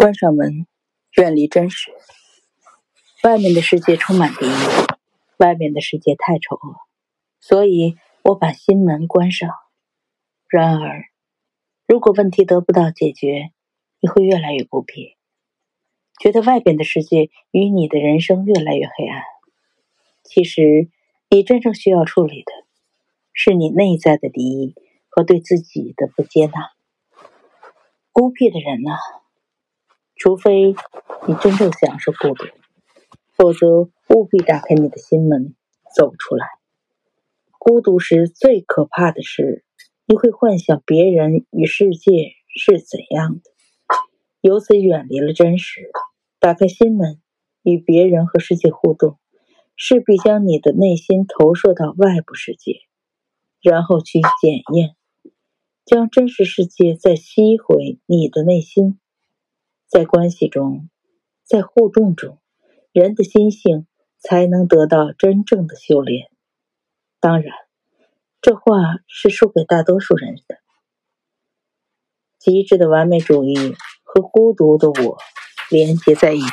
关上门，远离真实。外面的世界充满敌意，外面的世界太丑恶，所以我把心门关上。然而，如果问题得不到解决，你会越来越孤僻，觉得外边的世界与你的人生越来越黑暗。其实，你真正需要处理的，是你内在的敌意和对自己的不接纳。孤僻的人呐。除非你真正享受孤独，否则务必打开你的心门，走出来。孤独时最可怕的是，你会幻想别人与世界是怎样的，由此远离了真实。打开心门，与别人和世界互动，势必将你的内心投射到外部世界，然后去检验，将真实世界再吸回你的内心。在关系中，在互动中，人的心性才能得到真正的修炼。当然，这话是说给大多数人的。极致的完美主义和孤独的我连接在一起。